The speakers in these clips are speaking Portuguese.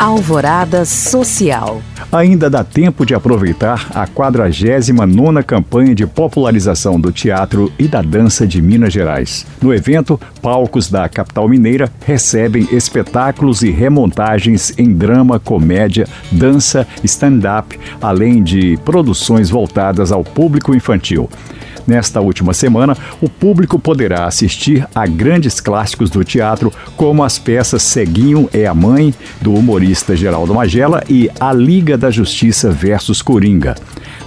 Alvorada Social. Ainda dá tempo de aproveitar a 49ª campanha de popularização do teatro e da dança de Minas Gerais. No evento, palcos da capital mineira recebem espetáculos e remontagens em drama, comédia, dança, stand-up, além de produções voltadas ao público infantil. Nesta última semana, o público poderá assistir a grandes clássicos do teatro, como as peças Ceguinho é a Mãe, do humorista Geraldo Magela, e A Liga da Justiça versus Coringa.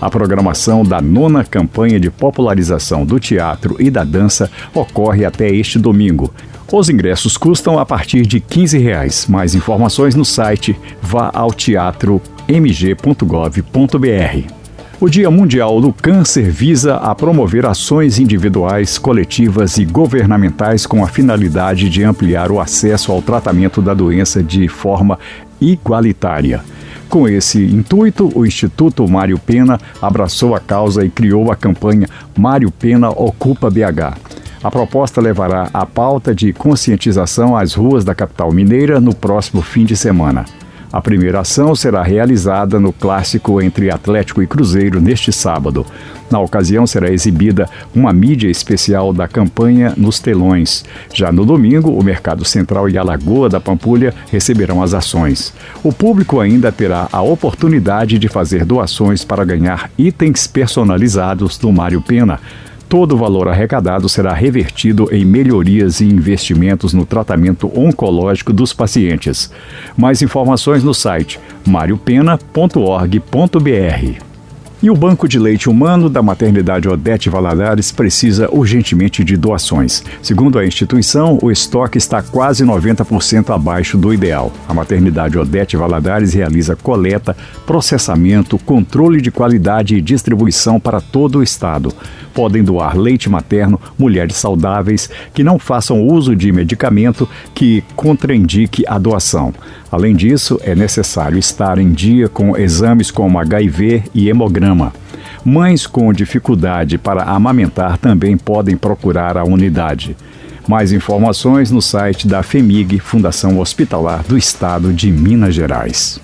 A programação da nona campanha de popularização do teatro e da dança ocorre até este domingo. Os ingressos custam a partir de 15 reais. Mais informações no site vá ao teatromg.gov.br. O Dia Mundial do Câncer visa a promover ações individuais, coletivas e governamentais com a finalidade de ampliar o acesso ao tratamento da doença de forma igualitária. Com esse intuito, o Instituto Mário Pena abraçou a causa e criou a campanha Mário Pena Ocupa BH. A proposta levará a pauta de conscientização às ruas da capital mineira no próximo fim de semana. A primeira ação será realizada no clássico entre Atlético e Cruzeiro neste sábado. Na ocasião, será exibida uma mídia especial da campanha nos telões. Já no domingo, o Mercado Central e a Lagoa da Pampulha receberão as ações. O público ainda terá a oportunidade de fazer doações para ganhar itens personalizados do Mário Pena. Todo o valor arrecadado será revertido em melhorias e investimentos no tratamento oncológico dos pacientes. Mais informações no site mariopena.org.br. E o Banco de Leite Humano da Maternidade Odete Valadares precisa urgentemente de doações. Segundo a instituição, o estoque está quase 90% abaixo do ideal. A Maternidade Odete Valadares realiza coleta, processamento, controle de qualidade e distribuição para todo o estado. Podem doar leite materno, mulheres saudáveis que não façam uso de medicamento que contraindique a doação. Além disso, é necessário estar em dia com exames como HIV e hemograma. Mães com dificuldade para amamentar também podem procurar a unidade. Mais informações no site da FEMIG, Fundação Hospitalar do Estado de Minas Gerais.